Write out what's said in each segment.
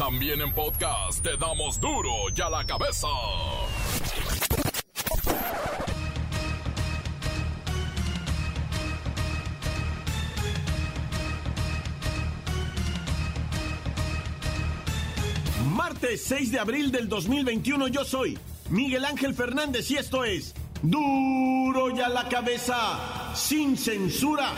También en podcast te damos duro y a la cabeza. Martes 6 de abril del 2021 yo soy Miguel Ángel Fernández y esto es duro y a la cabeza sin censura.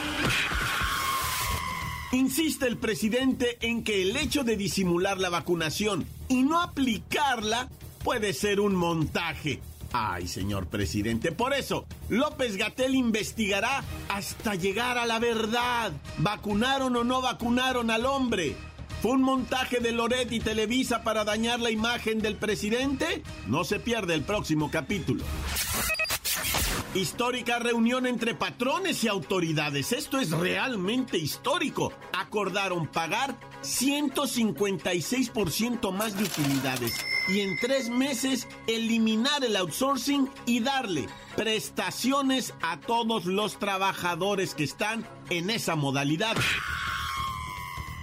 Insiste el presidente en que el hecho de disimular la vacunación y no aplicarla puede ser un montaje. Ay, señor presidente, por eso López Gatel investigará hasta llegar a la verdad. ¿Vacunaron o no vacunaron al hombre? ¿Fue un montaje de Loret y Televisa para dañar la imagen del presidente? No se pierde el próximo capítulo. Histórica reunión entre patrones y autoridades. Esto es realmente histórico. Acordaron pagar 156% más de utilidades y en tres meses eliminar el outsourcing y darle prestaciones a todos los trabajadores que están en esa modalidad.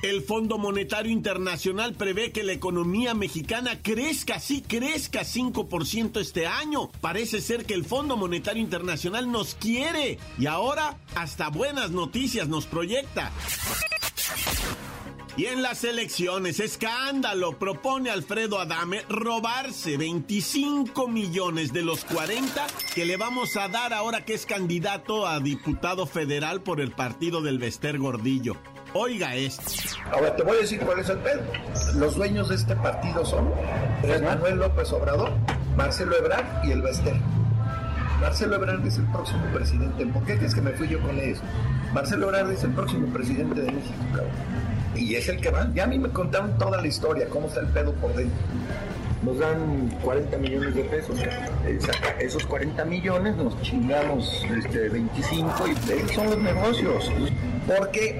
El Fondo Monetario Internacional prevé que la economía mexicana crezca, sí, crezca 5% este año. Parece ser que el Fondo Monetario Internacional nos quiere y ahora hasta buenas noticias nos proyecta. Y en las elecciones, escándalo, propone Alfredo Adame robarse 25 millones de los 40 que le vamos a dar ahora que es candidato a diputado federal por el partido del Vester Gordillo. Oiga esto. Ahora te voy a decir cuál es el pedo. Los dueños de este partido son Manuel López Obrador, Marcelo Ebrard y el Bester. Marcelo Ebrard es el próximo presidente. ¿Por qué crees que me fui yo con eso? Marcelo Ebrard es el próximo presidente de México, cabrón. Y es el que va. Ya a mí me contaron toda la historia, cómo está el pedo por dentro nos dan 40 millones de pesos. Esos 40 millones nos chingamos este, 25 y son los negocios. Porque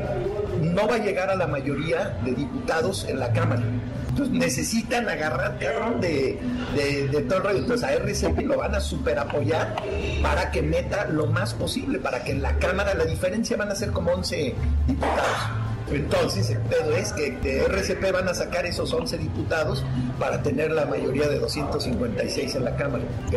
no va a llegar a la mayoría de diputados en la Cámara. Entonces necesitan agarrar cabrón de, de, todo el rollo. Entonces a RCP lo van a super apoyar para que meta lo más posible, para que en la Cámara la diferencia van a ser como 11 diputados. Entonces, el pedo es que de RCP van a sacar esos 11 diputados para tener la mayoría de 256 en la Cámara, ¿ok?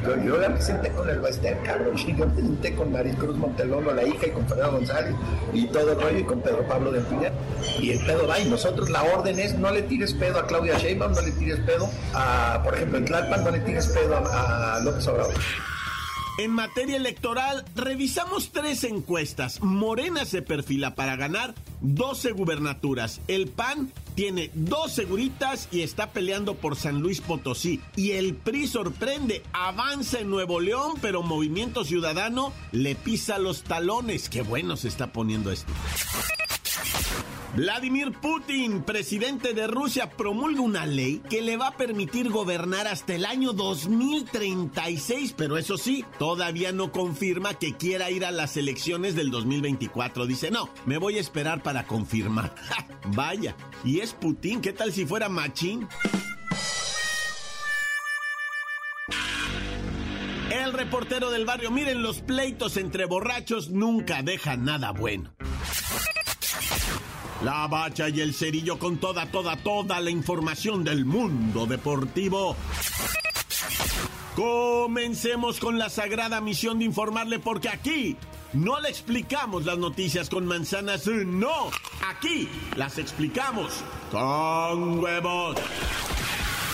Y yo, yo me senté con el Baester, cabrón, yo me senté con Maricruz Montelono, la hija, y con Fernando González, y todo el rollo, y con Pedro Pablo de Piña. Y el pedo va, y nosotros la orden es, no le tires pedo a Claudia Sheinbaum, no le tires pedo a, por ejemplo, en Tlalpan, no le tires pedo a López Obrador. En materia electoral, revisamos tres encuestas. Morena se perfila para ganar 12 gubernaturas. El PAN tiene dos seguritas y está peleando por San Luis Potosí. Y el PRI sorprende, avanza en Nuevo León, pero Movimiento Ciudadano le pisa los talones. Qué bueno se está poniendo esto. Vladimir Putin, presidente de Rusia, promulga una ley que le va a permitir gobernar hasta el año 2036, pero eso sí, todavía no confirma que quiera ir a las elecciones del 2024. Dice, no, me voy a esperar para confirmar. Vaya, y es Putin, ¿qué tal si fuera Machín? El reportero del barrio, miren, los pleitos entre borrachos nunca dejan nada bueno. La bacha y el cerillo con toda, toda, toda la información del mundo deportivo. Comencemos con la sagrada misión de informarle porque aquí no le explicamos las noticias con manzanas, no, aquí las explicamos con huevos.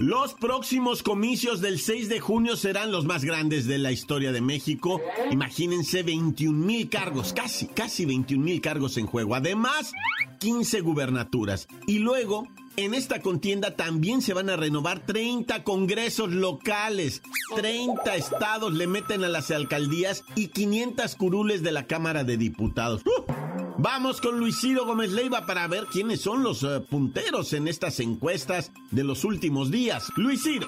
Los próximos comicios del 6 de junio serán los más grandes de la historia de México. Imagínense 21 mil cargos, casi, casi 21 mil cargos en juego. Además, 15 gubernaturas. Y luego, en esta contienda también se van a renovar 30 congresos locales. 30 estados le meten a las alcaldías y 500 curules de la Cámara de Diputados. ¡Uh! Vamos con Luis Ciro Gómez Leiva para ver quiénes son los eh, punteros en estas encuestas de los últimos días. Luis. Miguel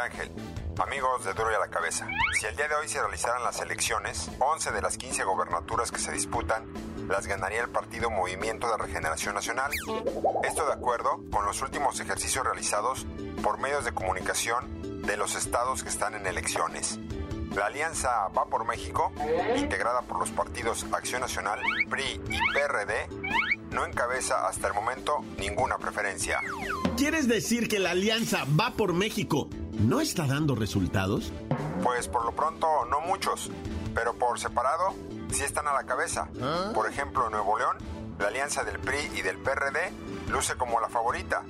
Ángel. Amigos de Duro y a la Cabeza, si el día de hoy se realizaran las elecciones, 11 de las 15 gobernaturas que se disputan las ganaría el partido Movimiento de Regeneración Nacional. Esto de acuerdo con los últimos ejercicios realizados por medios de comunicación de los estados que están en elecciones. La alianza Va por México, integrada por los partidos Acción Nacional, PRI y PRD, no encabeza hasta el momento ninguna preferencia. ¿Quieres decir que la alianza Va por México no está dando resultados? Pues por lo pronto no muchos, pero por separado sí están a la cabeza. Por ejemplo, en Nuevo León, la alianza del PRI y del PRD luce como la favorita.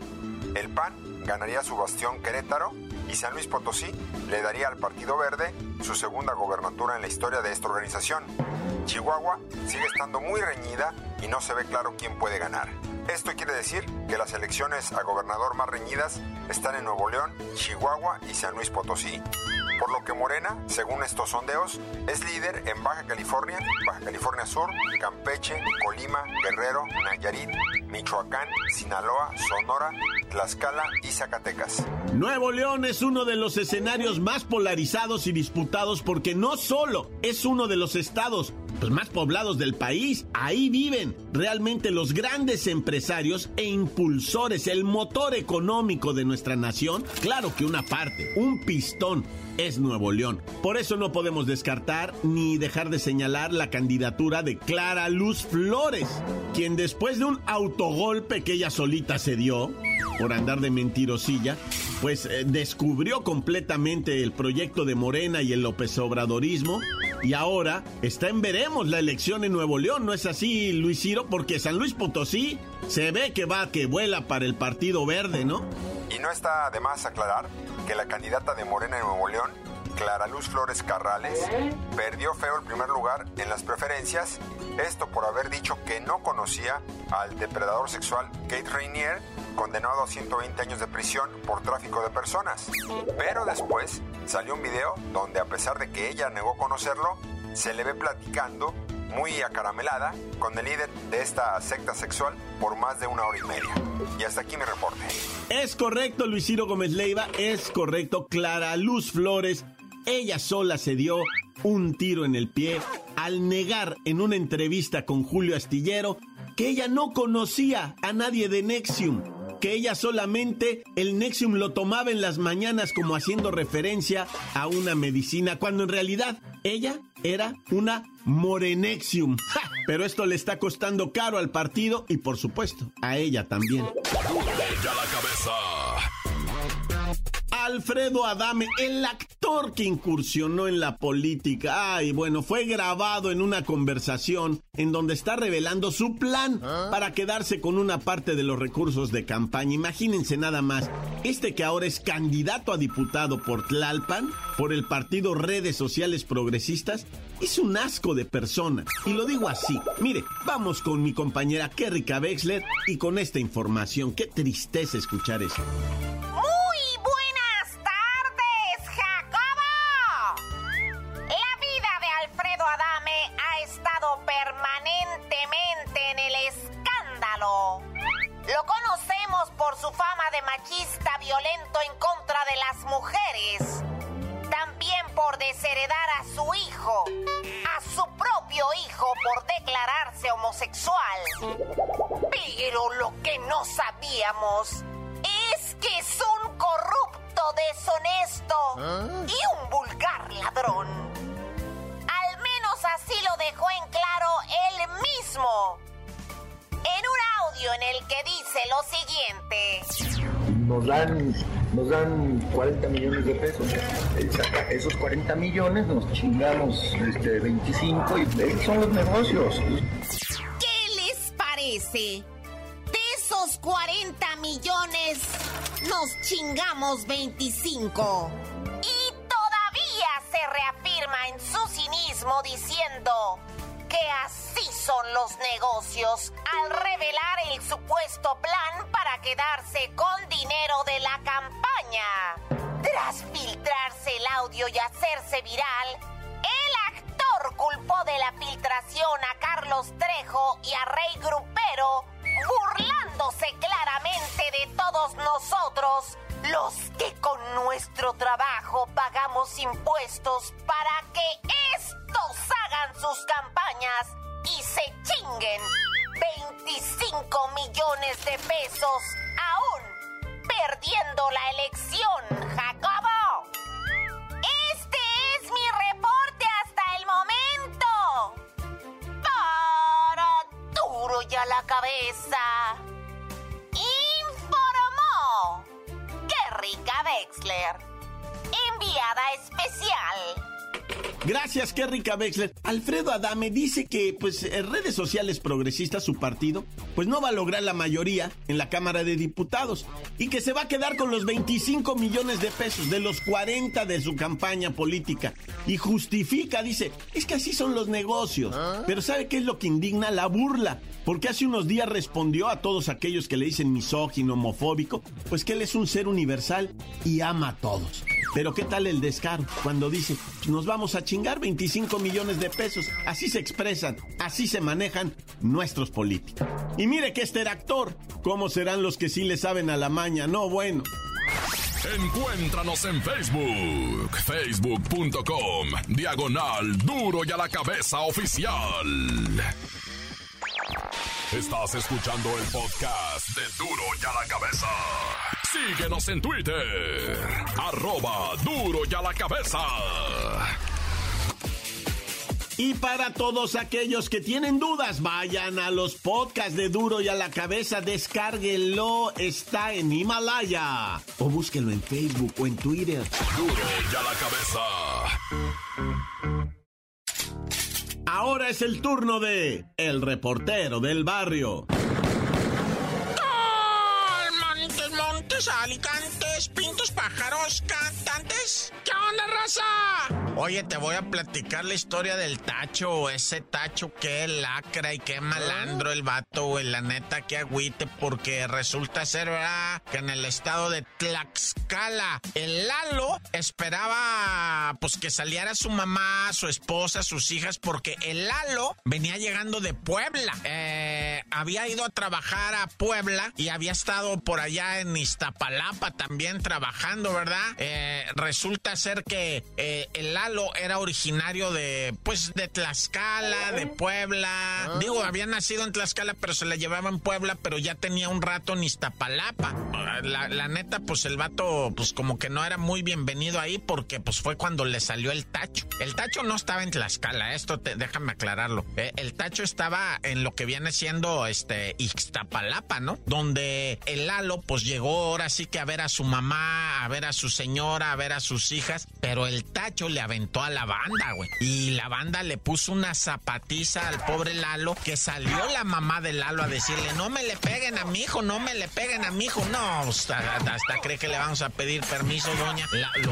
El PAN ganaría su bastión Querétaro y San Luis Potosí le daría al Partido Verde su segunda gobernatura en la historia de esta organización. Chihuahua sigue estando muy reñida y no se ve claro quién puede ganar. Esto quiere decir que las elecciones a gobernador más reñidas están en Nuevo León, Chihuahua y San Luis Potosí. Por lo que Morena, según estos sondeos, es líder en Baja California, Baja California Sur, Campeche, Colima, Guerrero, Nayarit, Michoacán, Sinaloa, Sonora, Tlaxcala y Zacatecas. Nuevo León es uno de los escenarios más polarizados y disputados porque no solo es uno de los estados pues, más poblados del país, ahí viven realmente los grandes empresarios e impulsores, el motor económico de nuestra nación. Claro que una parte, un pistón es Nuevo León. Por eso no podemos descartar ni dejar de señalar la candidatura de Clara Luz Flores, quien después de un autogolpe que ella solita se dio, por andar de mentirosilla, pues eh, descubrió completamente el proyecto de Morena y el López Obradorismo y ahora está en veremos la elección en Nuevo León, ¿no es así, Luis Ciro? Porque San Luis Potosí se ve que va, que vuela para el Partido Verde, ¿no? Y no está de más aclarar que la candidata de Morena en Nuevo León Clara Luz Flores Carrales perdió feo el primer lugar en las preferencias, esto por haber dicho que no conocía al depredador sexual Kate Rainier, condenado a 120 años de prisión por tráfico de personas. Pero después salió un video donde a pesar de que ella negó conocerlo, se le ve platicando muy acaramelada con el líder de esta secta sexual por más de una hora y media. Y hasta aquí mi reporte. Es correcto, Luis Ciro Gómez Leiva, es correcto, Clara Luz Flores ella sola se dio un tiro en el pie al negar en una entrevista con Julio Astillero que ella no conocía a nadie de Nexium, que ella solamente el Nexium lo tomaba en las mañanas como haciendo referencia a una medicina, cuando en realidad ella era una Morenexium. Pero esto le está costando caro al partido y por supuesto a ella también. la cabeza. Alfredo Adame, el actor que incursionó en la política. Ay, bueno, fue grabado en una conversación en donde está revelando su plan ¿Ah? para quedarse con una parte de los recursos de campaña. Imagínense nada más, este que ahora es candidato a diputado por Tlalpan, por el partido Redes Sociales Progresistas, es un asco de persona. Y lo digo así. Mire, vamos con mi compañera Kerrika Wexler y con esta información. Qué tristeza escuchar eso. El que dice lo siguiente nos dan, nos dan 40 millones de pesos. Esos 40 millones nos chingamos este, 25 y esos son los negocios. ¿Qué les parece? De esos 40 millones nos chingamos 25. Y todavía se reafirma en su cinismo diciendo que así son los negocios al revelar el supuesto plan para quedarse con dinero de la campaña. Tras filtrarse el audio y hacerse viral, el actor culpó de la filtración a Carlos Trejo y a Rey Grupero, burlándose claramente de todos nosotros, los que con nuestro trabajo pagamos impuestos para que estos hagan sus campañas y se chinguen 25 millones de pesos aún perdiendo la elección, Jacobo. Este es mi reporte hasta el momento. Para duro ya la cabeza. Informó Kerrika Wexler, enviada especial. Gracias, qué rica Wexler. Alfredo Adame dice que, pues, en redes sociales progresistas, su partido, pues no va a lograr la mayoría en la Cámara de Diputados y que se va a quedar con los 25 millones de pesos de los 40 de su campaña política. Y justifica, dice, es que así son los negocios. Pero ¿sabe qué es lo que indigna? La burla. Porque hace unos días respondió a todos aquellos que le dicen misógino, homofóbico, pues que él es un ser universal y ama a todos. Pero ¿qué tal el descaro cuando dice, nos vamos a chingar 25 millones de pesos? Así se expresan, así se manejan nuestros políticos. Y mire que este era actor, ¿cómo serán los que sí le saben a la maña? No, bueno. Encuéntranos en Facebook, facebook.com, diagonal duro y a la cabeza oficial. Estás escuchando el podcast de duro y a la cabeza. Síguenos en Twitter, arroba duro y a la cabeza. Y para todos aquellos que tienen dudas, vayan a los podcasts de Duro y a la cabeza, descárguenlo, está en Himalaya. O búsquenlo en Facebook o en Twitter. Duro y a la cabeza. Ahora es el turno de El reportero del barrio. Montes, alicantes, pintos, pájaros, cantantes. ¿Qué onda, raza? Oye, te voy a platicar la historia del Tacho, ese Tacho que lacra y qué malandro el vato, güey. La neta, que agüite, porque resulta ser, ¿verdad? Que en el estado de Tlaxcala, el Lalo esperaba, pues, que saliera su mamá, su esposa, sus hijas, porque el Lalo venía llegando de Puebla. Eh, había ido a trabajar a Puebla y había estado por allá en Iztapalapa también trabajando, ¿verdad? Eh, resulta ser que eh, el Lalo era originario de, pues, de Tlaxcala, de Puebla. Digo, había nacido en Tlaxcala, pero se la llevaba en Puebla, pero ya tenía un rato en Iztapalapa. La, la neta, pues el vato, pues como que no era muy bienvenido ahí porque, pues fue cuando le salió el tacho. El tacho no estaba en Tlaxcala, esto te, déjame aclararlo. Eh, el tacho estaba en lo que viene siendo, este, Ixtapalapa, ¿no? Donde el Lalo, pues llegó ahora sí que a ver a su mamá, a ver a su señora, a ver a sus hijas, pero el tacho le aventó a la banda, güey. Y la banda le puso una zapatiza al pobre Lalo, que salió la mamá de Lalo a decirle, no me le peguen a mi hijo, no me le peguen a mi hijo. No, hasta, hasta cree que le vamos a pedir permiso, doña.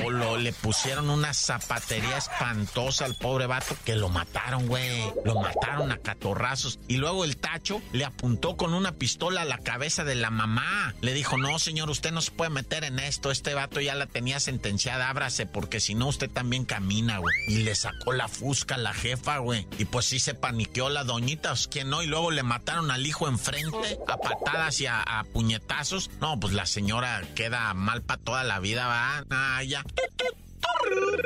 Lo- le pusieron una zapatería espantosa al pobre vato, que lo mataron, güey. Lo mataron a catorrazos. Y luego el tacho le apuntó con una pistola a la cabeza de la mamá. Le dijo, no, señor, usted no se puede meter en esto. Este vato ya la tenía sentenciada, ábrase, porque si no, usted también camina, güey. Y le sacó la fusca a la jefa, güey. Y pues sí se paniqueó la doñita, pues, ¿quién no? Y luego le mataron al hijo enfrente a patadas y a, a puñetazos. No, pues la señora queda mal para toda la vida, va. Ah, ya.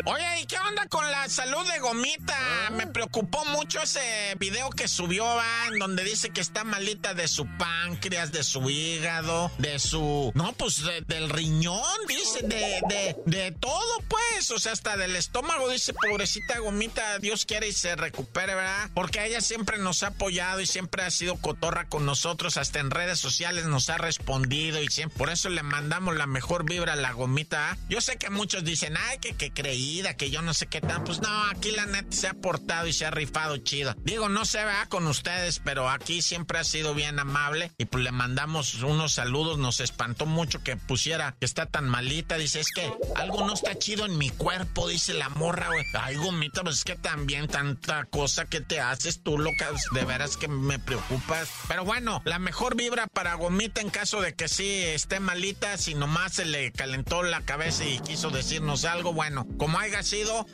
Oye, ¿y qué onda con la salud de Gomita? Me preocupó mucho ese video que subió, va, en donde dice que está malita de su páncreas, de su hígado, de su... No, pues de- del riñón, dice, de, de, de todo, pues. O sea, hasta del estómago, dice, pobrecita Gomita, Dios quiere y se recupere, ¿verdad? Porque ella siempre nos ha apoyado y siempre ha sido cotorra con nosotros, hasta en redes sociales nos ha respondido y siempre... Por eso le mandamos la mejor vibra a la Gomita. ¿ah? Yo sé que muchos dicen, ay, que, que creída, que yo no sé qué tan. Pues no, aquí la neta se ha portado y se ha rifado chido. Digo, no se va con ustedes, pero aquí siempre ha sido bien amable y pues le mandamos unos saludos. Nos espantó mucho que pusiera que está tan malita. Dice, es que algo no está chido en mi cuerpo, dice la morra, güey. Ay, gomita, pues es que también tanta cosa que te haces tú, loca. De veras que me preocupas. Pero bueno, la mejor vibra para gomita en caso de que sí esté malita, si nomás se le calentó la cabeza y quiso decirnos algo, bueno, como haya sido.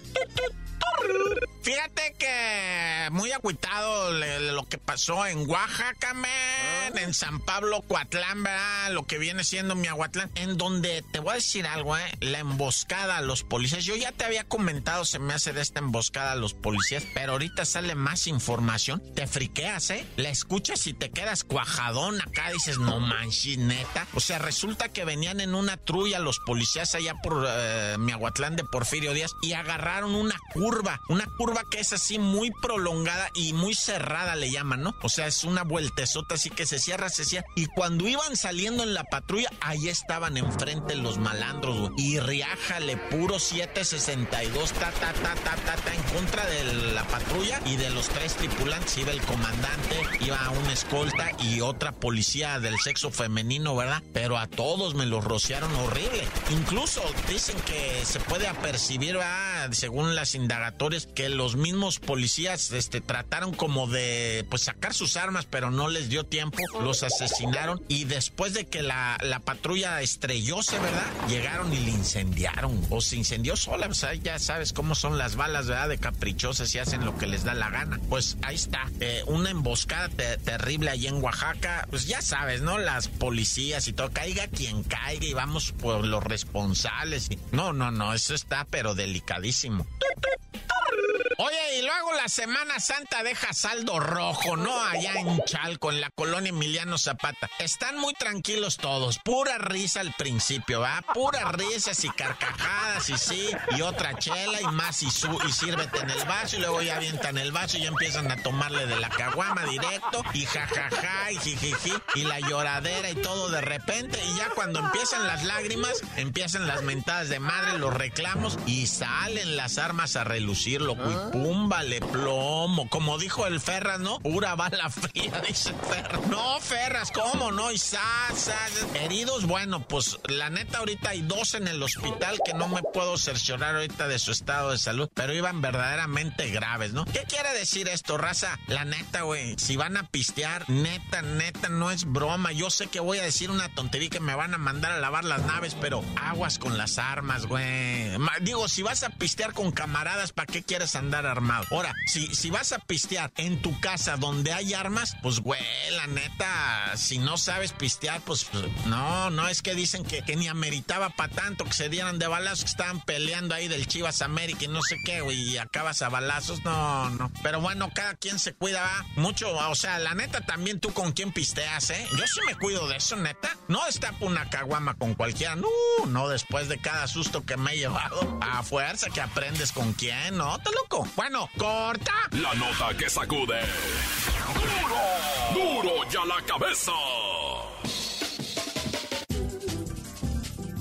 Fíjate que muy agüitado lo que pasó en Oaxaca, man, ah. en San Pablo, Coatlán, ¿verdad? Lo que viene siendo mi Aguatlán, en donde te voy a decir algo, ¿eh? La emboscada a los policías. Yo ya te había comentado, se me hace de esta emboscada a los policías, pero ahorita sale más información. Te friqueas, ¿eh? La escuchas y te quedas cuajadón acá, dices, no manches, neta. O sea, resulta que venían en una trulla los policías allá por eh, mi Aguatlán de Porfirio Díaz y agarraron una curva, una curva que es así muy prolongada y muy cerrada, le llaman, ¿no? O sea, es una vueltezota así que se cierra, se cierra. Y cuando iban saliendo en la patrulla, ahí estaban enfrente los malandros, güey. Y riájale, puro 762, ta, ta, ta, ta, ta, ta, en contra de la patrulla y de los tres tripulantes. Iba el comandante, iba una escolta y otra policía del sexo femenino, ¿verdad? Pero a todos me los rociaron horrible. Incluso dicen que se puede apercibir, ¿verdad? según las indagatorias, que los mismos policías este, trataron como de pues sacar sus armas, pero no les dio tiempo, los asesinaron y después de que la, la patrulla estrellóse, ¿verdad? Llegaron y le incendiaron o se incendió sola, o sea, ya sabes cómo son las balas, ¿verdad? De caprichosas y hacen lo que les da la gana. Pues ahí está, eh, una emboscada terrible allí en Oaxaca, pues ya sabes, ¿no? Las policías y todo, caiga quien caiga y vamos por los responsables. No, no, no, eso está pero delicadísimo. Oye, y luego la Semana Santa deja saldo rojo, ¿no? Allá en Chalco, en la colonia Emiliano Zapata. Están muy tranquilos todos. Pura risa al principio, ¿va? Pura risas y carcajadas y sí. Y otra chela y más y, su y sírvete en el vaso y luego ya avientan el vaso y ya empiezan a tomarle de la caguama directo y jajaja y jijiji y la lloradera y todo de repente. Y ya cuando empiezan las lágrimas, empiezan las mentadas de madre, los reclamos y salen las armas a relucir, loco pum, vale plomo. Como dijo el Ferras, ¿no? Pura bala fría, dice Ferras. No, Ferras, ¿cómo no? Y Heridos, bueno, pues la neta ahorita hay dos en el hospital que no me puedo cerciorar ahorita de su estado de salud, pero iban verdaderamente graves, ¿no? ¿Qué quiere decir esto, raza? La neta, güey, si van a pistear, neta, neta, no es broma. Yo sé que voy a decir una tontería que me van a mandar a lavar las naves, pero aguas con las armas, güey. Digo, si vas a pistear con camaradas, ¿para qué quieres andar? armado. Ahora, si, si vas a pistear en tu casa donde hay armas, pues güey, la neta, si no sabes pistear, pues no, no es que dicen que, que ni ameritaba para tanto que se dieran de balazos, que estaban peleando ahí del Chivas América y no sé qué, güey, y acabas a balazos, no, no. Pero bueno, cada quien se cuida mucho, o sea, la neta también tú con quién pisteas, ¿eh? Yo sí me cuido de eso, neta. No destapo una caguama con cualquiera, no, no después de cada susto que me he llevado. A fuerza que aprendes con quién, ¿no? Loco. Bueno, corta. La nota que sacude. ¡Duro! ¡Duro ya la cabeza!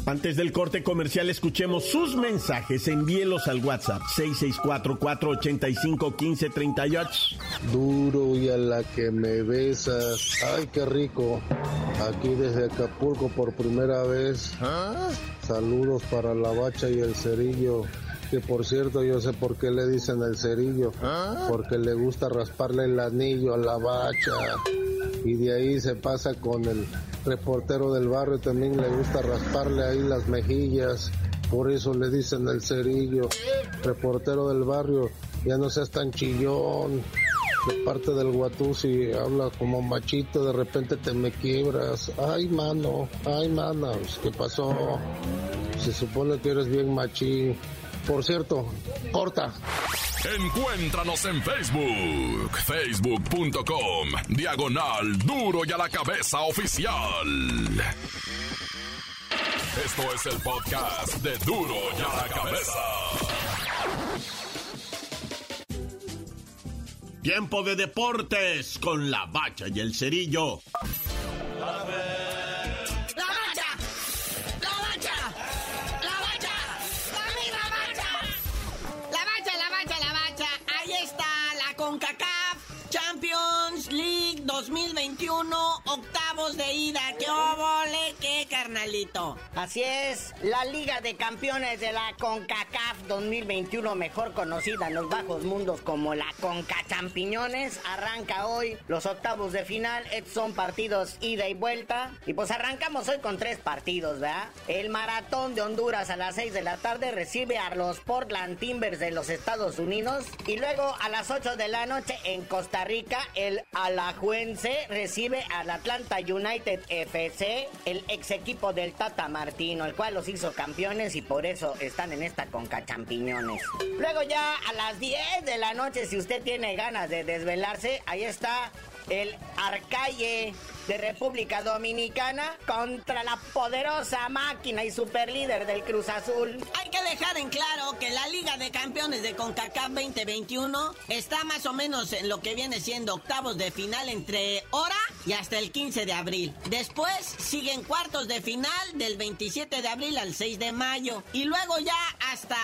Antes del corte comercial, escuchemos sus mensajes. Envíelos al WhatsApp 664-485-1538. Duro y a la que me besas. Ay, qué rico. Aquí desde Acapulco por primera vez. ¿Ah? Saludos para la bacha y el cerillo que por cierto yo sé por qué le dicen el cerillo, ¿Ah? porque le gusta rasparle el anillo a la bacha. Y de ahí se pasa con el reportero del barrio, también le gusta rasparle ahí las mejillas, por eso le dicen el cerillo, reportero del barrio, ya no seas tan chillón, de parte del guatusi habla como machito, de repente te me quiebras, ay mano, ay mana, pues, ¿qué pasó? Se supone que eres bien machín. Por cierto, corta. Encuéntranos en Facebook, facebook.com, diagonal duro y a la cabeza oficial. Esto es el podcast de duro y a la cabeza. Tiempo de deportes con la bacha y el cerillo. Octavos de ida. ¡Qué óvole! ¡Qué carnalito. Así es, la Liga de Campeones de la CONCACAF 2021, mejor conocida en los bajos mundos como la CONCA Champiñones, arranca hoy los octavos de final. Estos son partidos ida y vuelta. Y pues arrancamos hoy con tres partidos, ¿verdad? El Maratón de Honduras a las 6 de la tarde recibe a los Portland Timbers de los Estados Unidos. Y luego a las 8 de la noche en Costa Rica, el Alajuense recibe al Atlanta United FC, el ex equipo del Tata Martino, el cual los hizo campeones y por eso están en esta Conca Champiñones. Luego ya a las 10 de la noche, si usted tiene ganas de desvelarse, ahí está el Arcalle de República Dominicana contra la poderosa máquina y superlíder del Cruz Azul. Hay que dejar en claro que la Liga de Campeones de CONCACAF 2021 está más o menos en lo que viene siendo octavos de final entre hora y hasta el 15 de abril. Después siguen cuartos de final del 27 de abril al 6 de mayo. Y luego ya hasta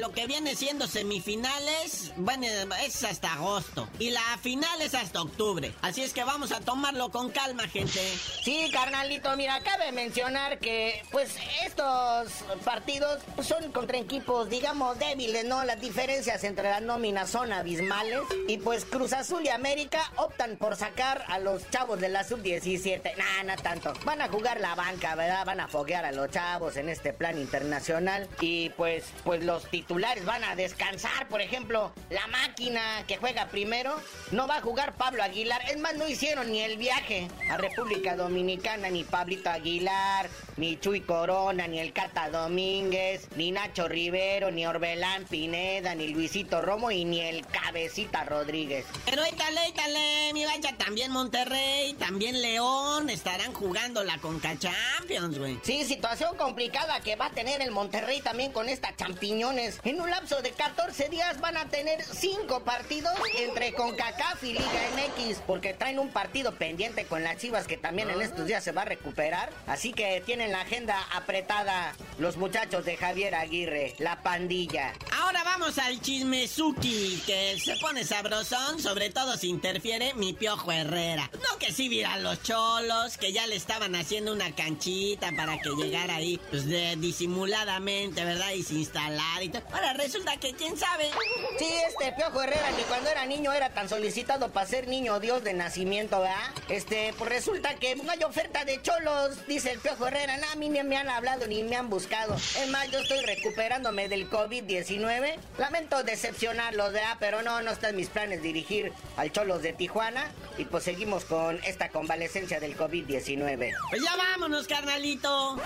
lo que viene siendo semifinales, bueno, es hasta agosto. Y la final es hasta octubre. Así es que vamos a tomarlo con calma, gente. Sí, carnalito, mira, cabe mencionar que pues estos partidos son contra equipos, digamos, débiles, ¿no? Las diferencias entre las nóminas son abismales. Y pues Cruz Azul y América optan por sacar a los chavos de la sub-17. Nah, no tanto. Van a jugar la banca, ¿verdad? Van a foguear a los chavos en este plan internacional. Y pues, pues los titulares van a descansar. Por ejemplo, la máquina que juega primero no va a jugar Pablo Aguilar. Es más, no hicieron ni el viaje a República Dominicana, ni Pablito Aguilar, ni Chuy Corona, ni el Cata Domínguez, ni Nacho Rivero, ni Orbelán Pineda, ni Luisito Romo y ni el Cabecita Rodríguez. Pero étale, étale, mi vaya, también Monterrey, también León estarán jugando la Conca Champions, güey. Sí, situación complicada que va a tener el Monterrey también con estas champiñones. En un lapso de 14 días van a tener 5 partidos entre CONCACAF y Liga MX porque traen un partido pendiente con las Chivas que también en estos días se va a recuperar. Así que tienen la agenda apretada los muchachos de Javier Aguirre, la pandilla. Ahora vamos al chismezuki, que se pone sabrosón, sobre todo si interfiere mi piojo Herrera. No que sí viran los cholos, que ya le estaban haciendo una canchita para que llegara ahí, pues de, disimuladamente, ¿verdad? Y se instalara y todo. Ahora resulta que quién sabe. Sí, este piojo Herrera que cuando era niño era tan solicitado para ser niño Dios de nacimiento, ¿verdad? Este, resulta que no hay oferta de cholos, dice el piojo Herrera. No, a mí ni me han hablado ni me han buscado. Es más, yo estoy recuperándome del COVID-19. Lamento decepcionarlos, ¿verdad? Pero no, no está en mis planes dirigir al Cholos de Tijuana. Y pues seguimos con esta convalecencia del COVID-19. Pues ya vámonos, carnalito.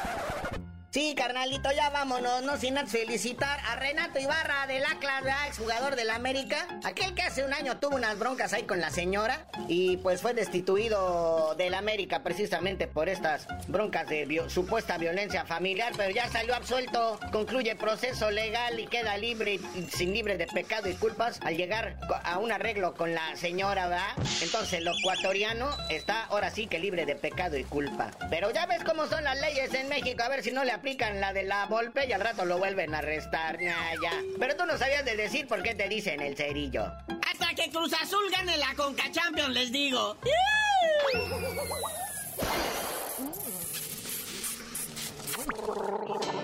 Sí, carnalito, ya vámonos, no sin antes felicitar a Renato Ibarra del Atlas, ex jugador del América, aquel que hace un año tuvo unas broncas ahí con la señora y pues fue destituido del América precisamente por estas broncas de supuesta violencia familiar, pero ya salió absuelto, concluye proceso legal y queda libre, sin libre de pecado y culpas al llegar a un arreglo con la señora, ¿verdad? Entonces el ecuatoriano está ahora sí que libre de pecado y culpa. Pero ya ves cómo son las leyes en México, a ver si no le aplican la de la Volpe y al rato lo vuelven a arrestar. Nah, ya. Pero tú no sabías de decir por qué te dicen el cerillo. Hasta que Cruz Azul gane la Conca Champions, les digo.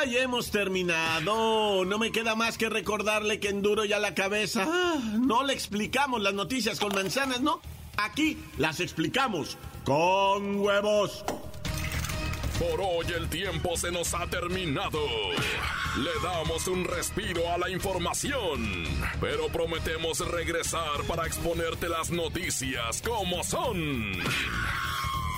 ¡Ay, hemos terminado! No me queda más que recordarle que en duro y a la cabeza ah, no le explicamos las noticias con manzanas, ¿no? Aquí las explicamos con huevos. Por hoy el tiempo se nos ha terminado. Le damos un respiro a la información, pero prometemos regresar para exponerte las noticias como son.